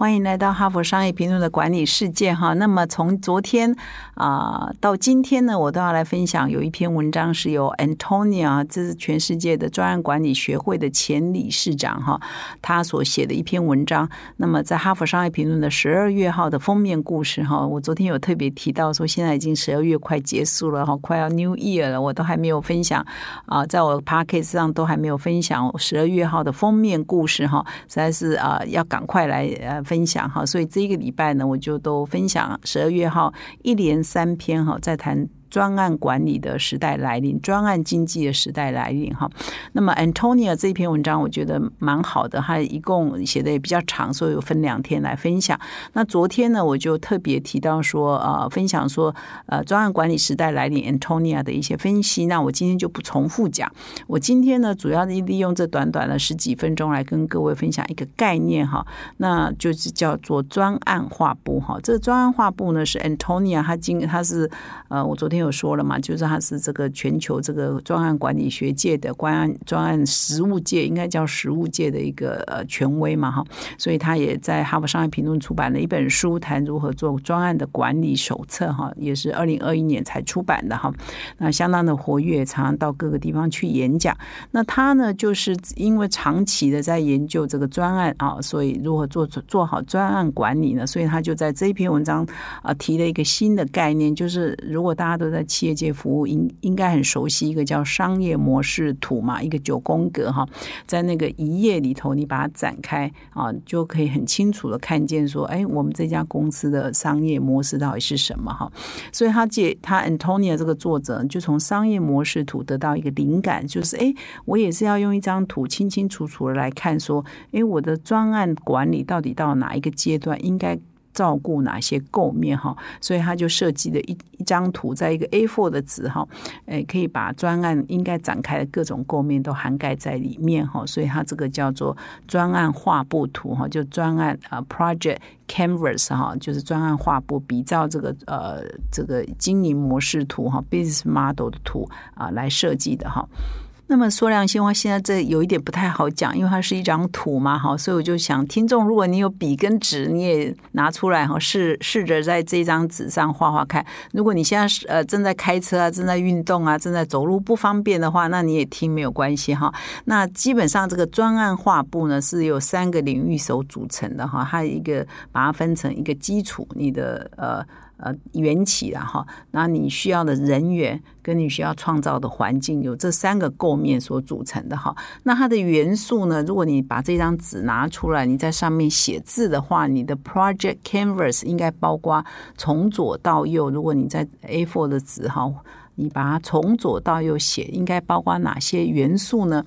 欢迎来到哈佛商业评论的管理世界哈。那么从昨天啊到今天呢，我都要来分享有一篇文章是由 Antonia，这是全世界的专案管理学会的前理事长哈，他所写的一篇文章。那么在哈佛商业评论的十二月号的封面故事哈，我昨天有特别提到说，现在已经十二月快结束了哈，快要 New Year 了，我都还没有分享啊，在我 p a c k a g e 上都还没有分享十二月号的封面故事哈，实在是啊要赶快来呃。分享哈，所以这一个礼拜呢，我就都分享十二月哈一连三篇哈，在谈。专案管理的时代来临，专案经济的时代来临哈。那么，Antonia 这篇文章我觉得蛮好的，他一共写的也比较长，所以我分两天来分享。那昨天呢，我就特别提到说，呃，分享说，呃，专案管理时代来临，Antonia 的一些分析。那我今天就不重复讲。我今天呢，主要利用这短短的十几分钟来跟各位分享一个概念哈，那就是叫做专案画布哈。这个专案画布呢，是 Antonia 他今他是呃，我昨天。有说了嘛，就是他是这个全球这个专案管理学界的专案专案实务界，应该叫实务界的一个呃权威嘛哈，所以他也在哈佛商业评论出版了一本书，谈如何做专案的管理手册哈，也是二零二一年才出版的哈，那相当的活跃，常常到各个地方去演讲。那他呢，就是因为长期的在研究这个专案啊，所以如何做做好专案管理呢？所以他就在这一篇文章啊提了一个新的概念，就是如果大家都在企业界服务应应该很熟悉一个叫商业模式图嘛，一个九宫格哈，在那个一页里头，你把它展开啊，就可以很清楚的看见说，哎，我们这家公司的商业模式到底是什么哈。所以他借他 Antonia 这个作者就从商业模式图得到一个灵感，就是哎，我也是要用一张图清清楚楚的来看说，哎，我的专案管理到底到哪一个阶段应该。照顾哪些构面哈，所以他就设计了一一张图，在一个 A4 的纸哈，诶，可以把专案应该展开的各种构面都涵盖在里面哈，所以它这个叫做专案画布图哈，就专案啊 Project Canvas 哈，就是专案画布比照这个呃这个经营模式图哈，Business Model 的图啊来设计的哈。那么说良心话，现在这有一点不太好讲，因为它是一张图嘛，哈，所以我就想，听众，如果你有笔跟纸，你也拿出来哈，试试着在这张纸上画画看。如果你现在是呃正在开车啊，正在运动啊，正在走路不方便的话，那你也听没有关系哈。那基本上这个专案画布呢，是由三个领域所组成的哈，它一个把它分成一个基础，你的呃。呃，缘起了哈，那你需要的人员跟你需要创造的环境，有这三个构面所组成的哈。那它的元素呢？如果你把这张纸拿出来，你在上面写字的话，你的 project canvas 应该包括从左到右。如果你在 A4 的纸哈。你把它从左到右写，应该包括哪些元素呢？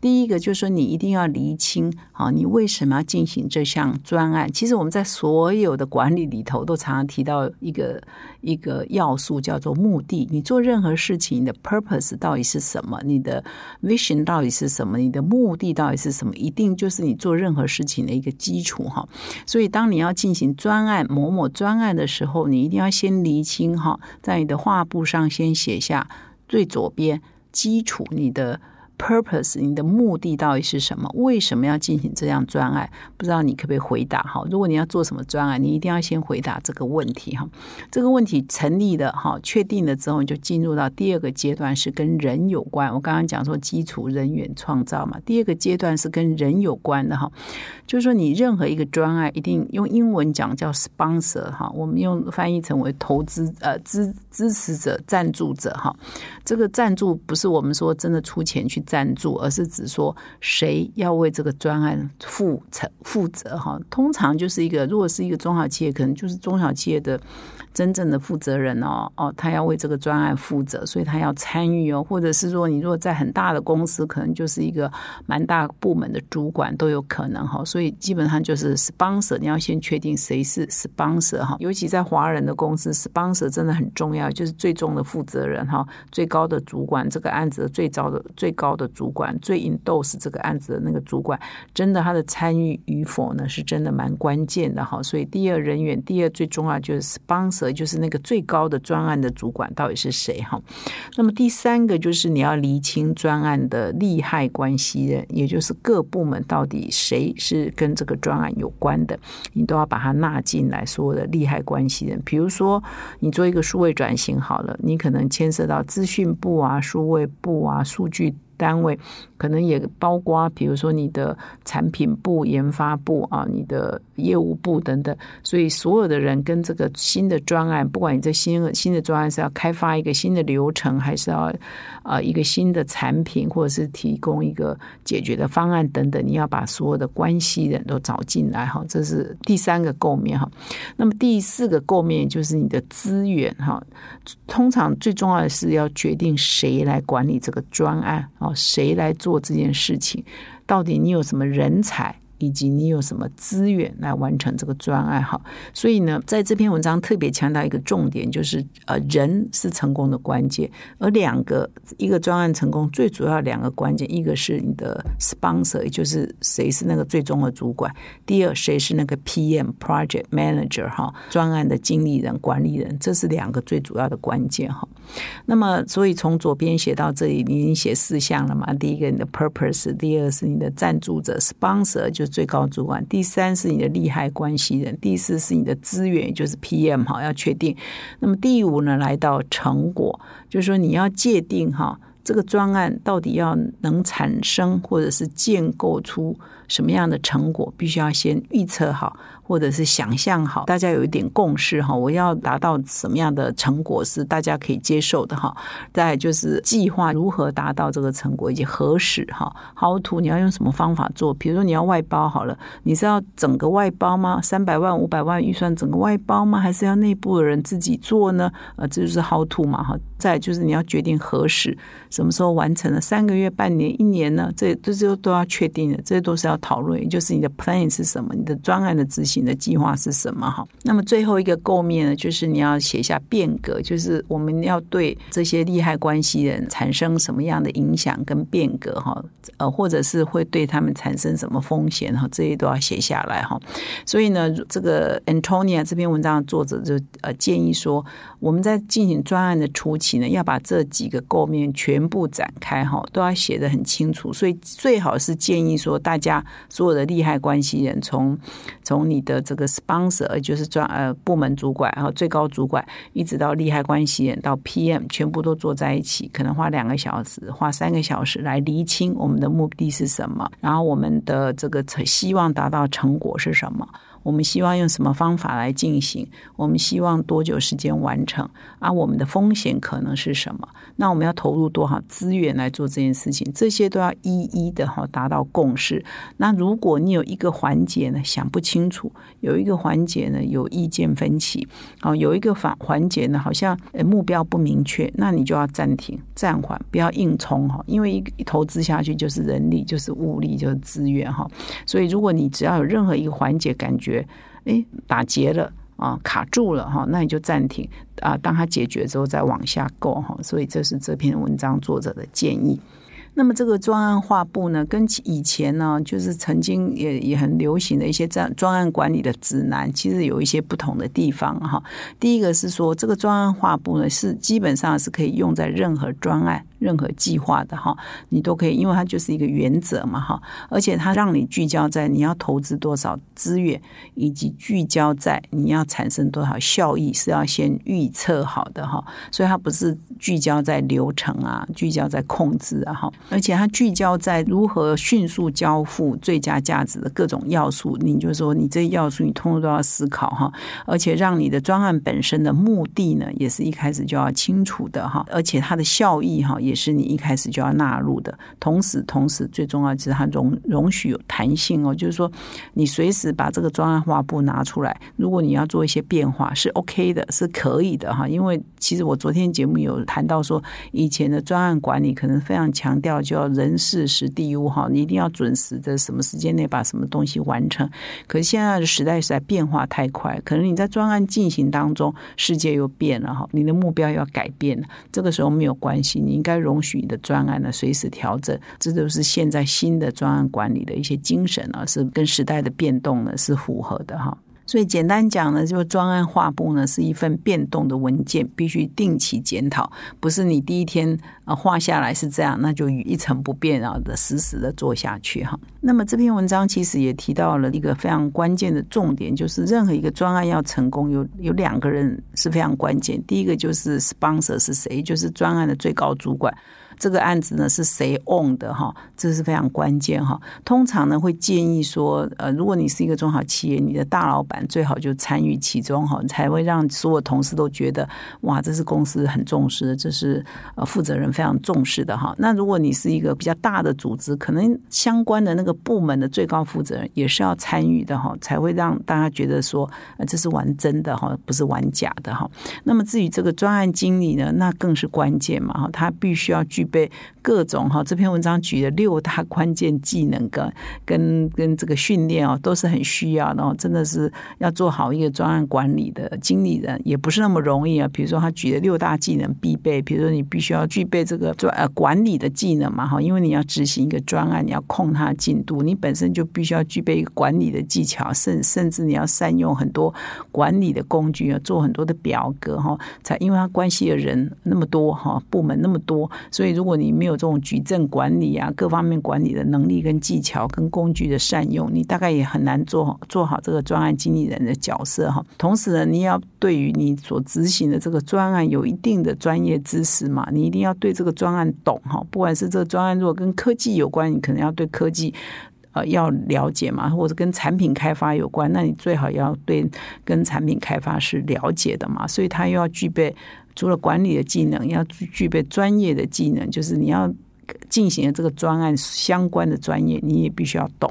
第一个就是说，你一定要厘清啊，你为什么要进行这项专案？其实我们在所有的管理里头都常常提到一个一个要素，叫做目的。你做任何事情的 purpose 到底是什么？你的 vision 到底是什么？你的目的到底是什么？一定就是你做任何事情的一个基础哈。所以，当你要进行专案某某专案的时候，你一定要先厘清哈，在你的画布上先写。下最左边基础，你的。Purpose，你的目的到底是什么？为什么要进行这样专案？不知道你可不可以回答哈？如果你要做什么专案，你一定要先回答这个问题哈。这个问题成立了哈，确定了之后，你就进入到第二个阶段，是跟人有关。我刚刚讲说基础人员创造嘛，第二个阶段是跟人有关的哈。就是说，你任何一个专案，一定用英文讲叫 sponsor 哈，我们用翻译成为投资呃支支持者、赞助者哈。这个赞助不是我们说真的出钱去。赞助，而是指说谁要为这个专案负责负责哈。通常就是一个，如果是一个中小企业，可能就是中小企业的真正的负责人哦哦，他要为这个专案负责，所以他要参与哦。或者是说，你如果在很大的公司，可能就是一个蛮大部门的主管都有可能哈。所以基本上就是 sponsor，你要先确定谁是 sponsor 哈。尤其在华人的公司，sponsor 真的很重要，就是最终的负责人哈，最高的主管，这个案子的最早的最高。的主管，最 in dose 这个案子的那个主管，真的他的参与与否呢，是真的蛮关键的哈。所以第二人员，第二最重要就是 sponsor，就是那个最高的专案的主管到底是谁哈。那么第三个就是你要厘清专案的利害关系人，也就是各部门到底谁是跟这个专案有关的，你都要把它纳进来，所有的利害关系人。比如说你做一个数位转型好了，你可能牵涉到资讯部啊、数位部啊、数据。单位可能也包括，比如说你的产品部、研发部啊，你的业务部等等。所以所有的人跟这个新的专案，不管你这新新的专案是要开发一个新的流程，还是要啊一个新的产品，或者是提供一个解决的方案等等，你要把所有的关系人都找进来哈。这是第三个构面哈。那么第四个构面就是你的资源哈。通常最重要的是要决定谁来管理这个专案啊。谁来做这件事情？到底你有什么人才？以及你有什么资源来完成这个专案哈？所以呢，在这篇文章特别强调一个重点，就是呃，人是成功的关键。而两个一个专案成功最主要两个关键，一个是你的 sponsor，也就是谁是那个最终的主管；第二，谁是那个 PM project manager 哈，专案的经理人、管理人，这是两个最主要的关键哈。那么，所以从左边写到这里，你已经写四项了嘛？第一个你的 purpose，第二是你的赞助者 sponsor，就是最高主管，第三是你的利害关系人，第四是你的资源，也就是 PM 哈，要确定。那么第五呢，来到成果，就是说你要界定哈，这个专案到底要能产生或者是建构出什么样的成果，必须要先预测好。或者是想象好，大家有一点共识哈，我要达到什么样的成果是大家可以接受的哈。再就是计划如何达到这个成果，以及何时哈，how to 你要用什么方法做？比如说你要外包好了，你是要整个外包吗？三百万、五百万预算整个外包吗？还是要内部的人自己做呢？呃，这就是 how to 嘛哈。再就是你要决定何时、什么时候完成了，三个月、半年、一年呢？这这些都要确定的，这些都是要讨论。也就是你的 plan 是什么，你的专案的执行。你的计划是什么？哈，那么最后一个构面呢，就是你要写下变革，就是我们要对这些利害关系人产生什么样的影响跟变革，哈，呃，或者是会对他们产生什么风险，哈，这些都要写下来，哈。所以呢，这个 Antonia 这篇文章的作者就呃建议说，我们在进行专案的初期呢，要把这几个构面全部展开，哈，都要写的很清楚。所以最好是建议说，大家所有的利害关系人从从你。的这个 sponsor，呃就是专呃部门主管，然后最高主管，一直到利害关系人到 PM，全部都坐在一起，可能花两个小时，花三个小时来厘清我们的目的是什么，然后我们的这个希望达到成果是什么。我们希望用什么方法来进行？我们希望多久时间完成？啊，我们的风险可能是什么？那我们要投入多少资源来做这件事情？这些都要一一的哈达到共识。那如果你有一个环节呢想不清楚，有一个环节呢有意见分歧，哦，有一个环环节呢好像目标不明确，那你就要暂停暂缓，不要硬冲哈，因为一投资下去就是人力，就是物力，就是资源哈。所以如果你只要有任何一个环节感觉，哎打结了啊卡住了哈，那你就暂停啊，当它解决之后再往下够哈。所以这是这篇文章作者的建议。那么这个专案画布呢，跟以前呢，就是曾经也也很流行的一些专专案管理的指南，其实有一些不同的地方哈。第一个是说，这个专案画布呢，是基本上是可以用在任何专案。任何计划的哈，你都可以，因为它就是一个原则嘛哈，而且它让你聚焦在你要投资多少资源，以及聚焦在你要产生多少效益，是要先预测好的哈。所以它不是聚焦在流程啊，聚焦在控制啊哈，而且它聚焦在如何迅速交付最佳价值的各种要素。你就说你这要素你通通都要思考哈，而且让你的专案本身的目的呢，也是一开始就要清楚的哈，而且它的效益哈。也是你一开始就要纳入的，同时，同时最重要就是它容容许有弹性哦，就是说你随时把这个专案画布拿出来，如果你要做一些变化是 OK 的，是可以的哈。因为其实我昨天节目有谈到说，以前的专案管理可能非常强调就要人事时地物哈，你一定要准时的什么时间内把什么东西完成。可是现在的时代实在变化太快，可能你在专案进行当中，世界又变了哈，你的目标要改变了，这个时候没有关系，你应该。容许你的专案呢随时调整，这都是现在新的专案管理的一些精神啊，是跟时代的变动呢是符合的哈。所以简单讲呢，就专案画布呢是一份变动的文件，必须定期检讨，不是你第一天啊画下来是这样，那就一成不变啊的死死的做下去哈。那么这篇文章其实也提到了一个非常关键的重点，就是任何一个专案要成功，有有两个人是非常关键，第一个就是 sponsor 是谁，就是专案的最高主管。这个案子呢是谁 own 的哈？这是非常关键哈。通常呢会建议说，呃，如果你是一个中小企业，你的大老板最好就参与其中哈，才会让所有同事都觉得哇，这是公司很重视的，这是呃负责人非常重视的哈。那如果你是一个比较大的组织，可能相关的那个部门的最高负责人也是要参与的哈，才会让大家觉得说，呃，这是玩真的哈，不是玩假的哈。那么至于这个专案经理呢，那更是关键嘛哈，他必须要具备各种哈，这篇文章举的六大关键技能跟跟跟这个训练哦，都是很需要的。真的是要做好一个专案管理的经理人，也不是那么容易啊。比如说他举的六大技能必备，比如说你必须要具备这个专呃管理的技能嘛哈，因为你要执行一个专案，你要控它的进度，你本身就必须要具备一个管理的技巧，甚甚至你要善用很多管理的工具啊，做很多的表格哈，才因为它关系的人那么多哈，部门那么多，所以。如果你没有这种矩阵管理啊，各方面管理的能力跟技巧跟工具的善用，你大概也很难做做好这个专案经理人的角色哈。同时呢，你要对于你所执行的这个专案有一定的专业知识嘛，你一定要对这个专案懂哈。不管是这个专案如果跟科技有关，你可能要对科技要了解嘛，或者跟产品开发有关，那你最好要对跟产品开发是了解的嘛。所以他又要具备。除了管理的技能，要具备专业的技能，就是你要进行的这个专案相关的专业，你也必须要懂。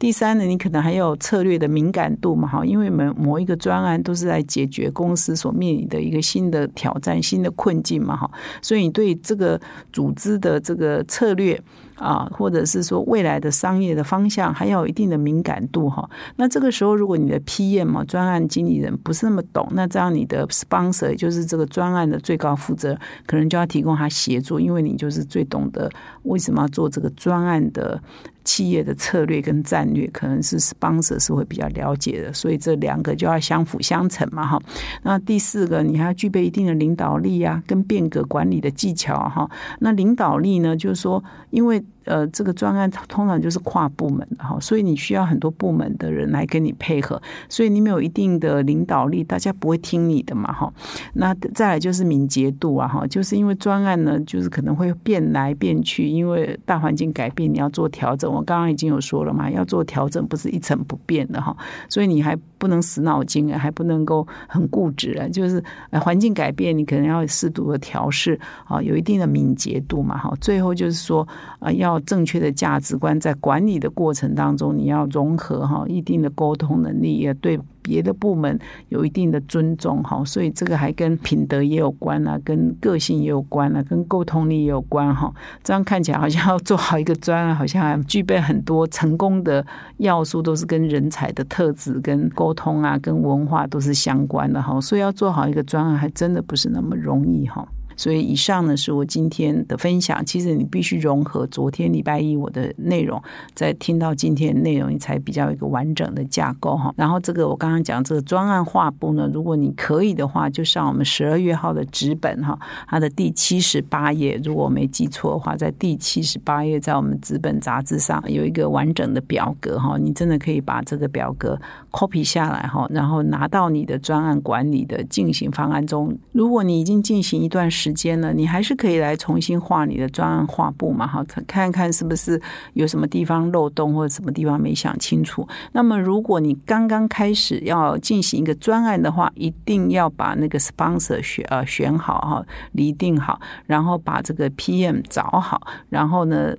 第三呢，你可能还有策略的敏感度嘛，哈，因为每某一个专案都是在解决公司所面临的一个新的挑战、新的困境嘛，哈，所以你对这个组织的这个策略。啊，或者是说未来的商业的方向，还要有一定的敏感度哈。那这个时候，如果你的 PM，专案经理人不是那么懂，那这样你的 sponsor 就是这个专案的最高负责，可能就要提供他协助，因为你就是最懂得为什么要做这个专案的。企业的策略跟战略可能是 sponsor 是会比较了解的，所以这两个就要相辅相成嘛，哈。那第四个，你还要具备一定的领导力啊，跟变革管理的技巧哈。那领导力呢，就是说，因为呃，这个专案通常就是跨部门的哈，所以你需要很多部门的人来跟你配合，所以你没有一定的领导力，大家不会听你的嘛，哈。那再来就是敏捷度啊，哈，就是因为专案呢，就是可能会变来变去，因为大环境改变，你要做调整。我刚刚已经有说了嘛，要做调整不是一成不变的哈，所以你还不能死脑筋啊，还不能够很固执啊，就是环境改变，你可能要适度的调试啊，有一定的敏捷度嘛哈。最后就是说啊，要正确的价值观，在管理的过程当中，你要融合哈一定的沟通能力，也对。别的部门有一定的尊重哈，所以这个还跟品德也有关啊，跟个性也有关啊，跟沟通力也有关哈。这样看起来好像要做好一个专案，好像还具备很多成功的要素，都是跟人才的特质、跟沟通啊、跟文化都是相关的哈。所以要做好一个专案，还真的不是那么容易哈。所以以上呢是我今天的分享。其实你必须融合昨天礼拜一我的内容，再听到今天的内容，你才比较一个完整的架构哈。然后这个我刚刚讲这个专案画布呢，如果你可以的话，就上我们十二月号的纸本哈，它的第七十八页，如果我没记错的话，在第七十八页，在我们纸本杂志上有一个完整的表格哈，你真的可以把这个表格 copy 下来哈，然后拿到你的专案管理的进行方案中。如果你已经进行一段时，时间呢，你还是可以来重新画你的专案画布嘛，哈，看看是不是有什么地方漏洞或者什么地方没想清楚。那么，如果你刚刚开始要进行一个专案的话，一定要把那个 sponsor 选呃选好哈，拟定好，然后把这个 PM 找好，然后呢。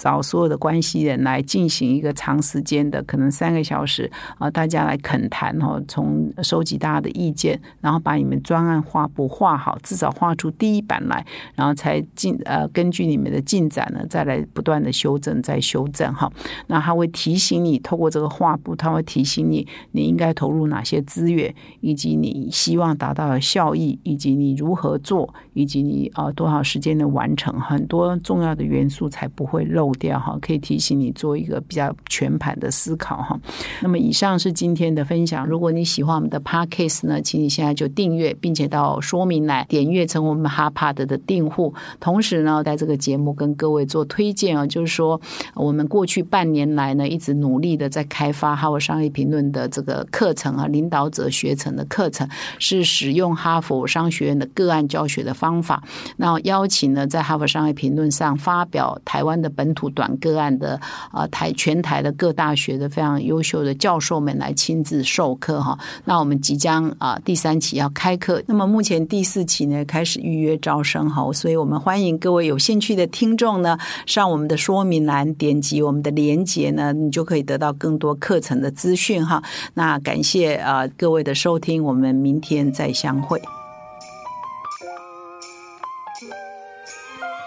找所有的关系人来进行一个长时间的，可能三个小时啊，大家来恳谈哈，从收集大家的意见，然后把你们专案画布画好，至少画出第一版来，然后才进呃，根据你们的进展呢，再来不断的修正，再修正哈。那他会提醒你，透过这个画布，他会提醒你你应该投入哪些资源，以及你希望达到的效益，以及你如何做，以及你啊多少时间的完成，很多重要的元素才不会漏掉哈。可以提醒你做一个比较全盘的思考哈。那么以上是今天的分享。如果你喜欢我们的 Podcast 呢，请你现在就订阅，并且到说明来点阅成我们 Hapad 的订户。同时呢，在这个节目跟各位做推荐啊，就是说我们过去半年来呢，一直努力的在开发哈佛商业评论的这个课程啊，领导者学程的课程，是使用哈佛商学院的个案教学的方法。那邀请呢，在哈佛商业评论上发表台湾的本土短个案的啊台全台的各大学的非常优秀的教授们来亲自授课哈。那我们即将啊第三期要开课，那么目前第四期呢开始预约招生哈，所以我们欢迎各位有兴趣的听众呢上我们的说明栏点击我们的连接呢，你就可以得到更多课程的资讯哈。那感谢啊各位的收听，我们明天再相会。